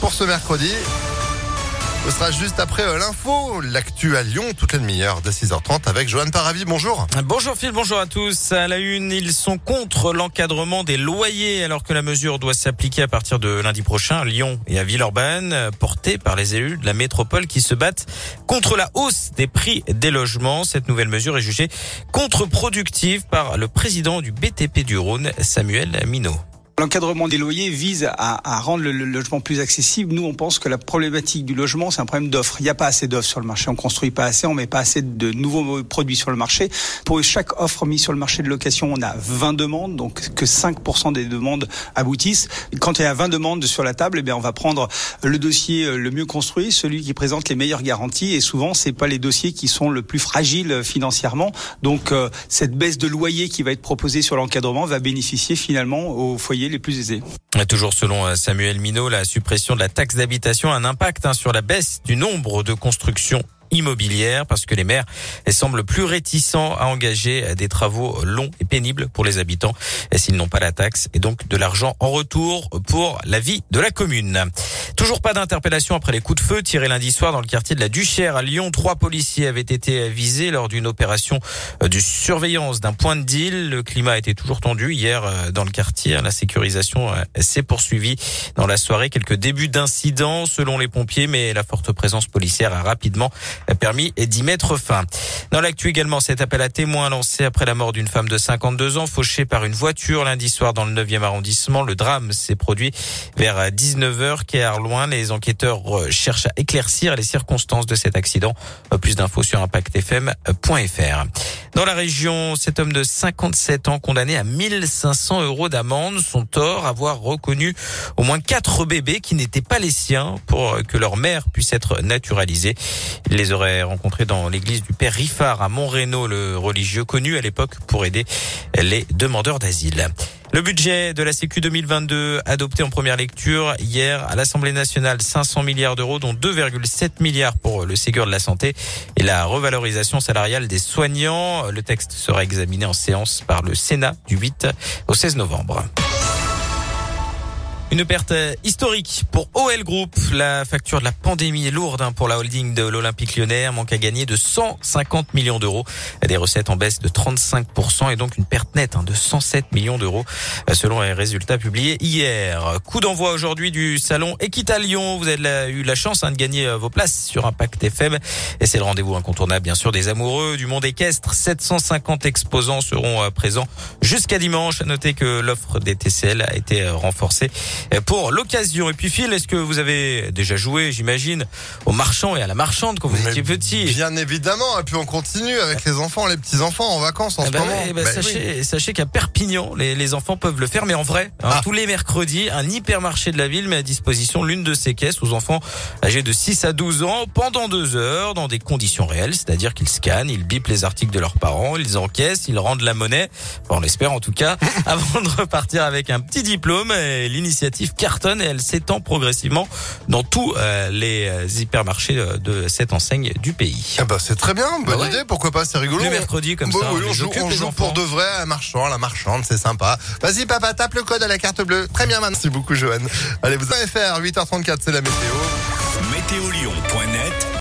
pour ce mercredi. Ce sera juste après euh, l'info, l'actu à Lyon, toute les demi-heure de 6h30 avec Johan Paravi. Bonjour. Bonjour Phil, bonjour à tous. À la une, ils sont contre l'encadrement des loyers alors que la mesure doit s'appliquer à partir de lundi prochain à Lyon et à Villeurbanne, portée par les élus de la métropole qui se battent contre la hausse des prix des logements. Cette nouvelle mesure est jugée contre-productive par le président du BTP du Rhône, Samuel Minot. L'encadrement des loyers vise à, à rendre le, logement plus accessible. Nous, on pense que la problématique du logement, c'est un problème d'offre. Il n'y a pas assez d'offres sur le marché. On construit pas assez, on met pas assez de nouveaux produits sur le marché. Pour chaque offre mise sur le marché de location, on a 20 demandes, donc que 5% des demandes aboutissent. quand il y a 20 demandes sur la table, eh bien, on va prendre le dossier euh, le mieux construit, celui qui présente les meilleures garanties. Et souvent, c'est pas les dossiers qui sont le plus fragiles financièrement. Donc, euh, cette baisse de loyer qui va être proposée sur l'encadrement va bénéficier finalement aux foyers toujours selon euh, Samuel Minot, la suppression de la taxe d'habitation a un impact hein, sur la baisse du nombre de constructions immobilière parce que les maires semblent plus réticents à engager des travaux longs et pénibles pour les habitants s'ils n'ont pas la taxe et donc de l'argent en retour pour la vie de la commune. Toujours pas d'interpellation après les coups de feu tirés lundi soir dans le quartier de la Duchère à Lyon. Trois policiers avaient été visés lors d'une opération de surveillance d'un point de deal. Le climat était toujours tendu hier euh, dans le quartier. La sécurisation euh, s'est poursuivie dans la soirée. Quelques débuts d'incidents selon les pompiers, mais la forte présence policière a rapidement permis d'y mettre fin. Dans l'actu également, cet appel à témoins lancé après la mort d'une femme de 52 ans fauchée par une voiture lundi soir dans le 9e arrondissement. Le drame s'est produit vers 19h car loin. Les enquêteurs cherchent à éclaircir les circonstances de cet accident. Plus d'infos sur impactfm.fr. Dans la région, cet homme de 57 ans condamné à 1500 euros d'amende, son tort avoir reconnu au moins quatre bébés qui n'étaient pas les siens pour que leur mère puisse être naturalisée. Aurait rencontrés dans l'église du Père Riffard à Montrénaud, le religieux connu à l'époque pour aider les demandeurs d'asile. Le budget de la Sécu 2022 adopté en première lecture hier à l'Assemblée nationale 500 milliards d'euros dont 2,7 milliards pour le Ségur de la santé et la revalorisation salariale des soignants. Le texte sera examiné en séance par le Sénat du 8 au 16 novembre. Une perte historique pour OL Group. La facture de la pandémie est lourde hein, pour la holding de l'Olympique lyonnais. Un manque à gagner de 150 millions d'euros. Des recettes en baisse de 35% et donc une perte nette hein, de 107 millions d'euros selon les résultats publiés hier. Coup d'envoi aujourd'hui du salon Equita Lyon. Vous avez eu la chance hein, de gagner euh, vos places sur Impact FM. Et c'est le rendez-vous incontournable bien sûr des amoureux du monde équestre. 750 exposants seront euh, présents jusqu'à dimanche. À noter que l'offre des TCL a été euh, renforcée pour l'occasion. Et puis Phil, est-ce que vous avez déjà joué, j'imagine, au marchand et à la marchande quand vous étiez petit? Bien évidemment. Et puis on continue avec les enfants, les petits enfants en vacances en ce ben moment. Eh ben sachez, sachez qu'à Perpignan, les, les, enfants peuvent le faire, mais en vrai, hein, ah. tous les mercredis, un hypermarché de la ville met à disposition l'une de ces caisses aux enfants âgés de 6 à 12 ans pendant deux heures dans des conditions réelles, c'est-à-dire qu'ils scannent, ils bipent les articles de leurs parents, ils encaissent, ils rendent la monnaie, enfin, on l'espère en tout cas, avant de repartir avec un petit diplôme. Et l'initiative cartonne et elle s'étend progressivement dans tous euh, les euh, hypermarchés euh, de cette enseigne du pays. Ah bah c'est très bien, bonne bah idée, pourquoi pas, c'est rigolo. Le mercredi comme bah ça. on, joue, on joue pour de vrai, un marchand, la marchande, c'est sympa. Vas-y papa, tape le code à la carte bleue. Très bien, merci beaucoup Johan. Allez, vous allez faire 8h34, c'est la météo. Météolion.net